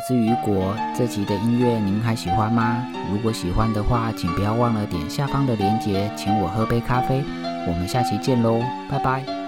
是雨果。这集的音乐您还喜欢吗？如果喜欢的话，请不要忘了点下方的链接，请我喝杯咖啡。我们下期见喽，拜拜。